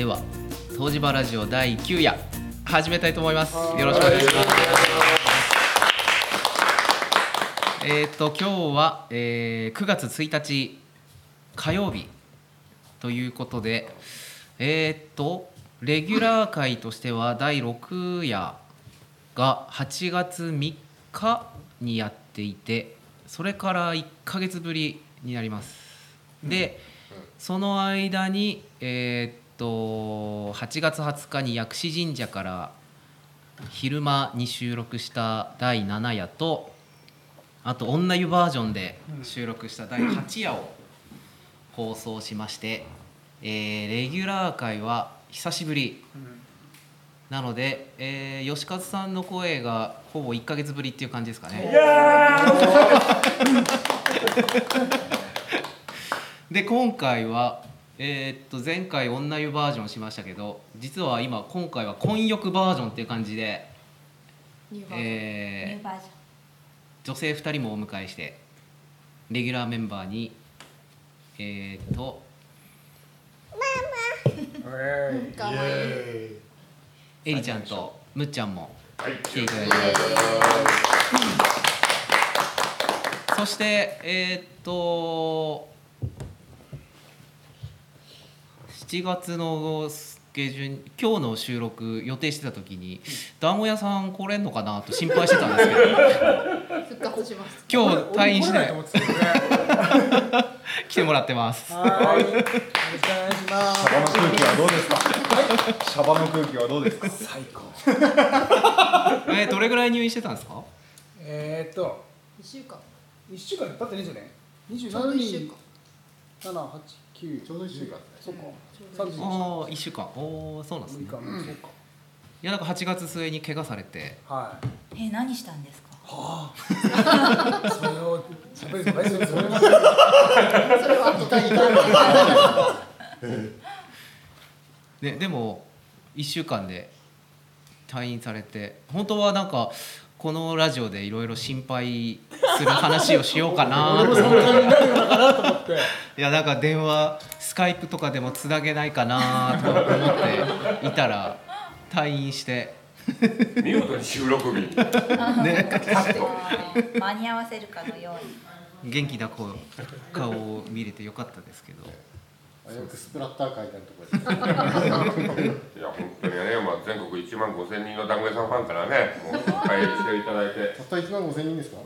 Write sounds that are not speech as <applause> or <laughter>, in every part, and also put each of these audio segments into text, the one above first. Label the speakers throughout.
Speaker 1: では東芝ラジオ第9夜始めたいと思います。よろしくお願いします。えっ、と今日は、えー9月1日火曜日ということでえっ、とレギュラー回としては第6夜が8月3日にやっていてそれから1ヶ月ぶりになります。で、その間にえと8月20日に薬師神社から昼間に収録した第7夜とあと女湯バージョンで収録した第8夜を放送しまして、えーレギュラー回は久しぶり。なので、えー吉和さんの声がほぼ1ヶ月ぶりっていう感じですかね。<laughs> で今回は、えーっと前回女湯バージョンしましたけど実は今今回は混浴バージョンっていう感じで、
Speaker 2: ニューバージョン。
Speaker 1: えー女性2人もお迎えしてレギュラーメンバーにえーっと
Speaker 2: かわいい。
Speaker 1: エリちゃんとむっちゃんも
Speaker 3: はい、
Speaker 1: 来ていただいてそしてえーっと7月の下旬今日の収録予定してた時に団子屋さん来れんのかなと心配してたんですけど
Speaker 2: 復活します
Speaker 1: 今日退院し
Speaker 4: ない <laughs>
Speaker 1: 来てもらってます
Speaker 4: はい。よろしくお願いします。
Speaker 3: シャバの空気はどうですか？シャバの空気はどうですか？
Speaker 4: 最高。<laughs>
Speaker 1: えーどれぐらい入院してたんですか？
Speaker 4: えーっと、
Speaker 2: 一週間
Speaker 4: 一週間経ってね。二十
Speaker 2: ちょうど一週間
Speaker 4: 七八九。
Speaker 3: ちょうど一週間
Speaker 4: そうか。
Speaker 2: ちょうど一週間
Speaker 4: 三十
Speaker 1: ああ1週間おおそうなんですね
Speaker 4: 六日。そうか。
Speaker 1: いやなんか8月末に怪我されて
Speaker 4: はい。
Speaker 5: えー何したんですか？
Speaker 4: はあ。<laughs> それを。それは
Speaker 2: それは後で
Speaker 1: ででも1週間で退院されて本当はなんかこのラジオでいろいろ心配する話をしようかな。と <laughs>
Speaker 4: 俺もその感じになるのかなと思って。
Speaker 1: いやなんか電話スカイプとかでもつなげないかなと思っていたら退院して。
Speaker 3: 見事に収録日。<laughs>
Speaker 1: ね。
Speaker 5: 間に合わせるかのように。
Speaker 1: 元気な子顔を見れてよかったですけど
Speaker 6: よくスプラッター書いてあるところですね。<laughs>
Speaker 3: いや、本当にね、まあ、全国1万5千人の団子屋さんファンからね、もう心配していただいて。<laughs>
Speaker 6: たった1万5千人ですか？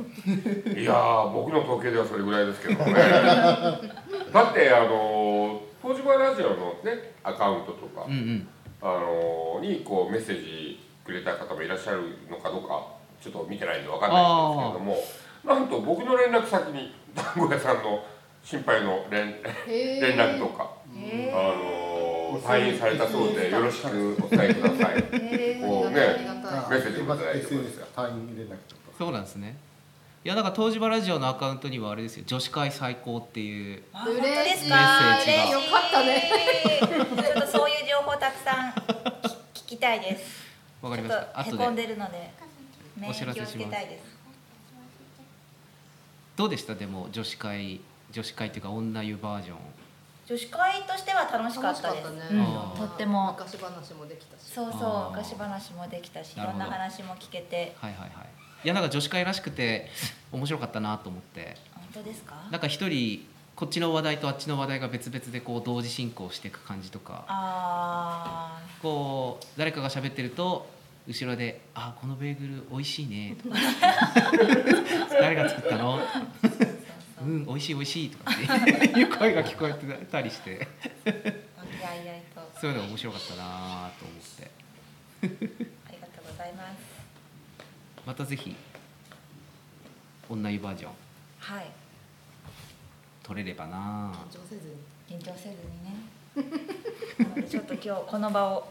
Speaker 3: いやー、僕の統計ではそれぐらいですけどもね。<laughs> だって、あの、東芝ラジオのね、アカウントとか
Speaker 1: うんう。ん
Speaker 3: あのにこうメッセージくれた方もいらっしゃるのかどうかちょっと見てないんでわかんないんですけれどもなんと僕の連絡先に団子屋さんの心配の連連絡とか、
Speaker 5: へ
Speaker 3: あの退院されたそうでよろしくお伝えください。こうねメッセージもいただいてます。
Speaker 6: SNS が退院連絡とか。
Speaker 1: そうなんですね。いやなんか東芝ラジオのアカウントにはあれですよ。女子会最高っていう
Speaker 5: あ本当で
Speaker 2: 嬉しい
Speaker 1: メッセージが。
Speaker 5: 嬉しい。
Speaker 2: よかったね。
Speaker 5: ちょっとそういう情報たくさん聞聞きたいです。
Speaker 1: わかりま
Speaker 5: ちょっ
Speaker 1: した後
Speaker 5: とへこん
Speaker 1: で
Speaker 5: でるので免
Speaker 1: お知らせします。どうでした？でも女子会女子会っていうか女湯バージョン。
Speaker 5: 女子会としては楽しかったです。
Speaker 2: ね。
Speaker 5: うん。とっても。
Speaker 2: 昔話もできたし。
Speaker 5: そうそう昔話もできたしいろんな話も聞けて。
Speaker 1: はいはいはい。いやなんか女子会らしくて面白かったなと思って。
Speaker 5: 本当ですか？
Speaker 1: なんか一人こっちの話題とあっちの話題が別々でこう同時進行していく感じとか。
Speaker 5: あ
Speaker 1: こう誰かが喋ってると後ろで「あこのベーグル美味しいね」とか「<laughs> 誰が作ったの?」
Speaker 5: うん
Speaker 1: 美味しい美味しい」とかっていう <laughs> 声が聞こえてたりして。そういうのが面白かったなと思って。
Speaker 5: ありがとうございます。
Speaker 1: またぜひ女湯バージョン。
Speaker 5: はい。
Speaker 1: 撮れればな。
Speaker 2: 緊張せずに。
Speaker 5: 緊張せずにね。ちょっと今日この場を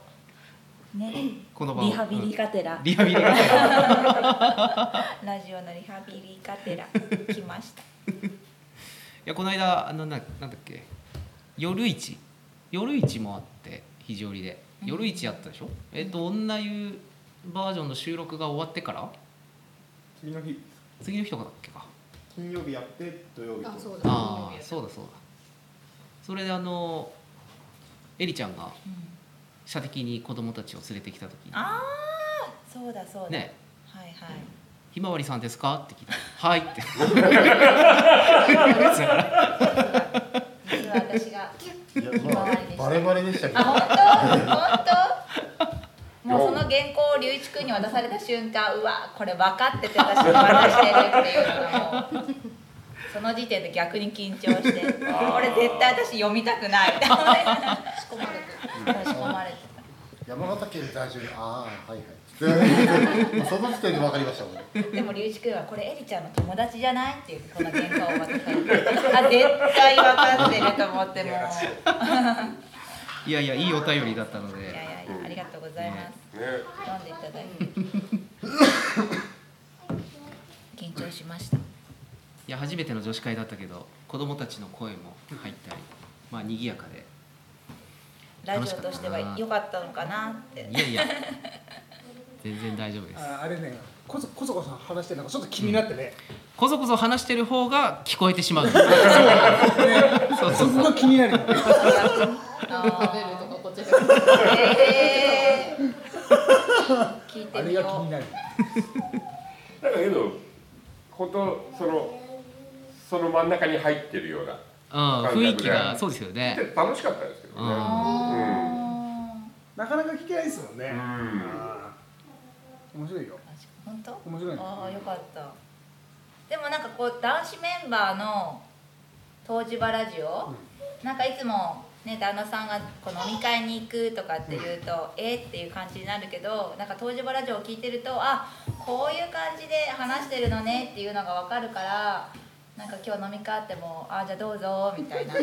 Speaker 5: ね
Speaker 1: この場を
Speaker 5: リハビリがてら。
Speaker 1: リハビリがてら。<laughs>
Speaker 5: ラジオのリハビリがてら来ました。
Speaker 1: いやこの間あのななんだっけ夜市。夜市もあって非常にで。
Speaker 5: うん。
Speaker 1: 夜市やったでしょ、えっ、と女湯バージョンの収録が終わってから？
Speaker 6: 次の日。
Speaker 1: 次の日とかだっけか。
Speaker 6: 金曜日やって土曜日と。
Speaker 2: あそうだ。
Speaker 1: ああそうだそうだ。それであのエリちゃんが
Speaker 5: うん。
Speaker 1: 射的に子供たちを連れてきた時に。
Speaker 5: ああそうだそうだ、
Speaker 1: ね。
Speaker 5: はいはい「
Speaker 1: ひまわりさんですか?」って聞いたら「はい」って。
Speaker 5: 私が
Speaker 6: バレバレでしたけど
Speaker 5: あ本当？本当？もうその原稿を龍一君に渡された瞬間うわこれ分かってて私に渡してるっていうのがもうその時点で逆に緊張してこれ絶対私読みたくない。って思いながら
Speaker 2: 仕込まれてる
Speaker 5: 仕込まれて
Speaker 6: 山形県在住。ああはいはい <laughs> その時点で分かりましたもん
Speaker 5: でも龍一君はこれエリちゃんの友達じゃないっていうこの原稿を渡されてあ絶対分かってると思っても。う <laughs>
Speaker 1: いやいやいいお便りだったので。
Speaker 5: いやいやいやありがとうございます、
Speaker 3: ね。<laughs>
Speaker 5: 読んでいただいて。緊張しました。
Speaker 1: いや初めての女子会だったけど子供たちの声も入ったりまあ賑やかで。
Speaker 5: ラジオとしては良かったのかなって。
Speaker 1: いやいや全然大丈夫です。
Speaker 4: ああれねこそこそこそ話してなんかちょっと気になってね、
Speaker 1: こそこそ話してる方が聞こえてしまう。<laughs> そう。そう
Speaker 4: そこが気になる。あれが気になる。
Speaker 3: だけど本当そのその真ん中に入ってるような
Speaker 1: うん、雰囲気がそうですよね。
Speaker 3: で楽しかったですけどね。
Speaker 1: うん。
Speaker 5: あ
Speaker 4: なかなか聞けないですもんね、
Speaker 3: うん
Speaker 4: 面白いよ。
Speaker 5: ー本当？
Speaker 4: 面白いね。
Speaker 5: ああよかった。でもなんかこう男子メンバーの東芝ラジオ、なんかいつもね旦那さんがこう飲み会に行くとかっていうと、えーっていう感じになるけどなんか東芝ラジオを聞いてるとあこういう感じで話してるのねっていうのが分かるからなんか今日飲み会あってもあじゃあどうぞみたいな。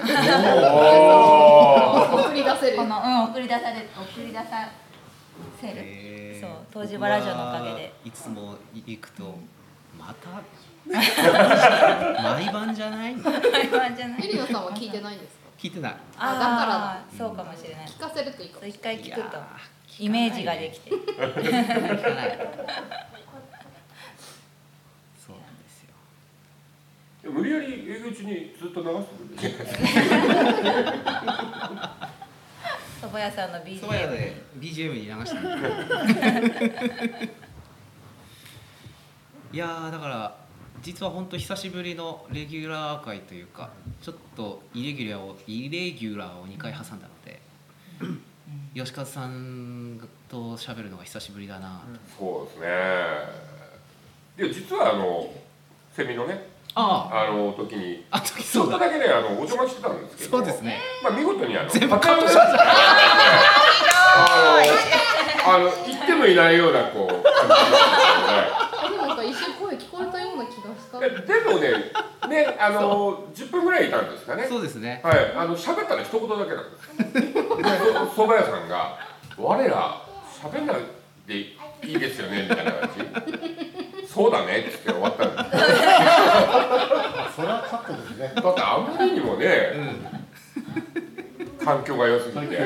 Speaker 3: お <laughs>
Speaker 2: 送り出せる。
Speaker 5: このうん送り出され送り出させる、
Speaker 1: へー。
Speaker 5: そう東芝ラジオのおかげで。
Speaker 1: いつも行くとまた？<laughs> 毎晩じゃない？
Speaker 5: 会話じゃない。
Speaker 2: エリナさんは聞いてないんですか？
Speaker 1: 聞いてない。
Speaker 2: あだから。
Speaker 5: そうかもしれない。
Speaker 2: 聞かせるといいか。も
Speaker 5: 一回聞くと。イメージができて。
Speaker 1: 聞かない。<laughs> そうなんですよ。
Speaker 3: ー無理やり営業中にずっと流してくれる
Speaker 5: 蕎麦屋さんの
Speaker 1: そば屋
Speaker 5: BGM
Speaker 1: で BGM に流してるいやーだから実は本当久しぶりのレギュラー会というかちょっとイレギュラーをイレギュラーを2回挟んだので吉和さんと喋るのが久しぶりだなと、
Speaker 3: そうですね。で実はあのセミのね
Speaker 1: あ
Speaker 3: あ。の時に。ちょ
Speaker 1: そうだ。
Speaker 3: っとだけねあのお邪魔してたんですけど。
Speaker 1: そうですね。
Speaker 3: まあ見事にあの
Speaker 1: 全部カットしました。
Speaker 3: あのあの言ってもいないようなこう感じ
Speaker 2: でもなんか一瞬声聞こえたような気がした。
Speaker 3: んですけどねでもねねあの10分ぐらいいたんですかね。
Speaker 1: そうですね。
Speaker 3: はい。あの喋ったの一言だけなんです蕎麦屋さんが「我ら喋んないでいいですよね」みたいな感じそうだねって言って終わったんですよ
Speaker 6: それはカットですね。
Speaker 3: だってあまりにもね、環境が良すぎて、ね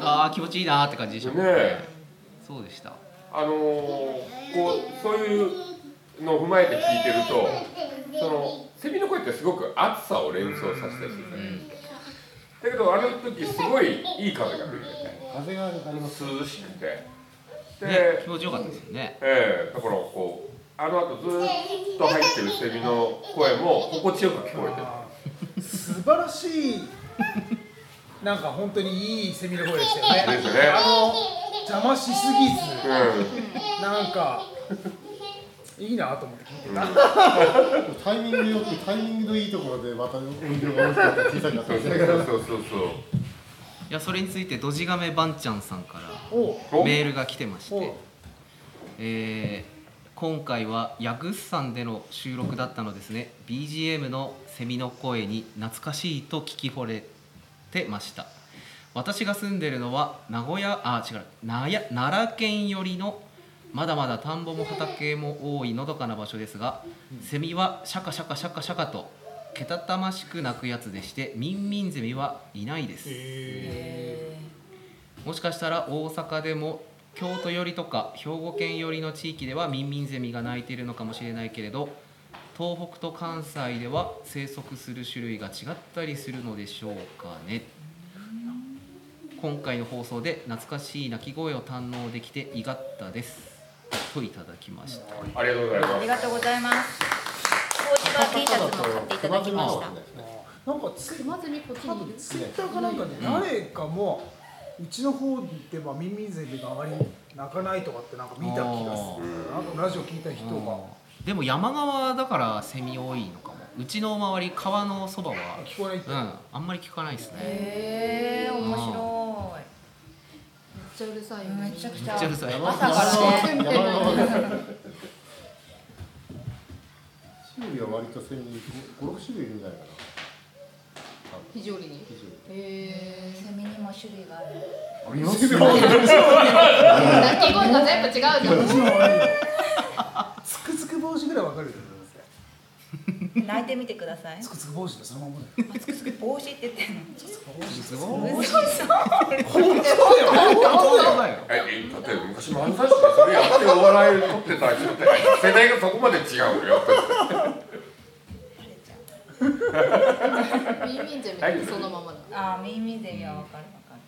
Speaker 1: ああ気持ちいいなーって感じでしたもん
Speaker 3: え。
Speaker 1: そうでした。
Speaker 3: あのーこうそういうのを踏まえて聞いてるとそのセミの声ってすごく暑さを連想させたりするじゃないですか。だけどあの時すごいいい風が吹いてて。
Speaker 6: 風があります
Speaker 3: 涼しくて。で、
Speaker 1: ね気持ちよかったですよね。
Speaker 3: ええだからこうあの後ずーっと入ってるセミの声も心地よく聞こえてる。
Speaker 4: 素晴らしい。なんか本当にいいセミの声でしたよね。
Speaker 3: ですよね。
Speaker 4: あの邪魔しすぎず。
Speaker 3: う
Speaker 4: なんかいいなと思って聞いてた、
Speaker 6: タイミングよくタイミングのいいところでまた音量が大きかったり小さかった
Speaker 3: そうそうそうそうそう
Speaker 1: いやそれについてドジガメバンちゃんさんからメールが来てまして、えー今回はヤグッサンでの収録だったのですね。BGM のセミの声に懐かしいと聞き惚れてました。私が住んでるのは名古屋あ違う奈良県寄りのまだまだ田んぼも畑も多いのどかな場所ですが、セミはシャカシャカシャカシャカとけたたましく鳴くやつでしてミンミンゼミはいないです。もしかしたら大阪でも京都寄りとか兵庫県寄りの地域ではミンミンゼミが鳴いているのかもしれないけれど東北と関西では生息する種類が違ったりするのでしょうかね。今回の放送で懐かしい鳴き声を堪能できていがったです。といただきました。
Speaker 3: ありがとうございます。
Speaker 5: ありがとうございます。コーチバー T シャツも買っていただきました。
Speaker 4: なんかつ
Speaker 2: 熊ゼミこっちに。
Speaker 4: ツイッターかなんかで誰かもうちの方ではミミゼミがあまり鳴かないとかってなんか見た気がするな。んかラジオ聞いた人が。
Speaker 1: でも山側だからセミ多いのかも。うちの周り川のそばは。
Speaker 4: 聞こえないって。
Speaker 1: うん。あんまり聞かないですね。
Speaker 5: へえ面白
Speaker 2: めっちゃうるさいよね。
Speaker 5: いめちゃくちゃ
Speaker 1: ちゃうるさい
Speaker 5: 朝からね。<laughs>
Speaker 6: 種類は割とセミ56種類いるんじゃないかな
Speaker 2: 肘折に。
Speaker 6: 非常に。
Speaker 2: へえ
Speaker 5: セミにも種類がある。
Speaker 6: ありますよ
Speaker 2: 鳴き声が全部違うじゃん。
Speaker 4: つくつく帽子ぐらいわかるよ
Speaker 5: 泣いてみてください。
Speaker 4: つくつく帽子でそのままだよ。
Speaker 5: 帽子って言ってんの。
Speaker 1: すごい
Speaker 5: 嘘。嘘。
Speaker 1: 本当だよ
Speaker 3: ええだって昔漫才師でそれやってお笑い取ってた人って世代がそこまで違うのよ
Speaker 2: ゼミってそのままだ。
Speaker 5: ああ耳ではわかるわかる。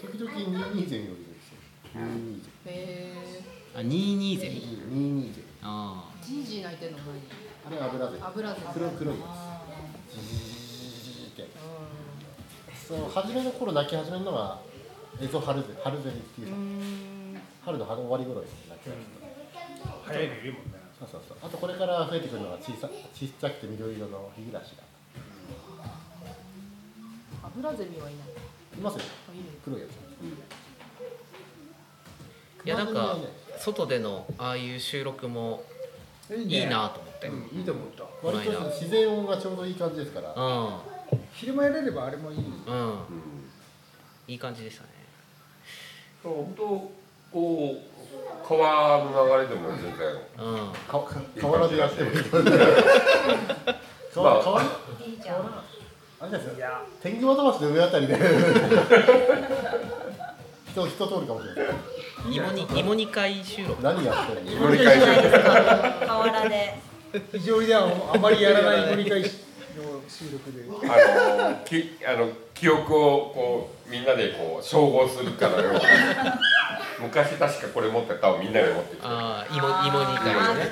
Speaker 6: 時々220ゼミよりですよ。220
Speaker 2: へえ
Speaker 1: あ22ゼミ
Speaker 6: ？220ゼミ。
Speaker 1: あ
Speaker 2: ジー。ジー泣いてんの
Speaker 6: あれ油ゼミ
Speaker 2: 何油ゼミ
Speaker 6: 黒い黒い。や
Speaker 5: あ
Speaker 6: つジー。ってそう初めの頃泣き始めるのがエゾハルゼハルゼミっていうう
Speaker 2: ーん。
Speaker 6: 春の春終わり頃に泣き始める
Speaker 4: 早いのいるもんね。
Speaker 6: そうそうそう。あとこれから増えてくるのが小さ小さくて緑色のヒグラシが
Speaker 2: 油ゼミはいない。
Speaker 6: いますよ。
Speaker 2: あいる。
Speaker 6: 黒いやつ。
Speaker 1: いやなんか外でのああいう収録も
Speaker 4: いい
Speaker 1: なと思って。うん
Speaker 4: うんいいと思った。
Speaker 6: 割と自然音がちょうどいい感じですから。
Speaker 4: 昼間やれればあれもいい。
Speaker 1: うん。いい感じでしたね。
Speaker 3: 本当こう川の流れでも全然。
Speaker 1: うん。
Speaker 6: か河原でやってもいい <laughs>
Speaker 3: まあ。
Speaker 6: 川川
Speaker 5: いいじゃん
Speaker 6: あれですよ
Speaker 4: いや。
Speaker 6: 天狗渡橋の上あたりで。<laughs> 人人通るかもしれない。
Speaker 1: 芋に芋煮会収録。
Speaker 6: 何やってるの？
Speaker 3: 乗り換え
Speaker 5: 河原で
Speaker 4: 非常にではあまりやらない乗り換えの収録で。
Speaker 3: あのきあの記憶をこうみんなでこう照合するかのよ昔確かこれ持ってたをみんなで持ってきて。
Speaker 1: ああ芋芋煮会ね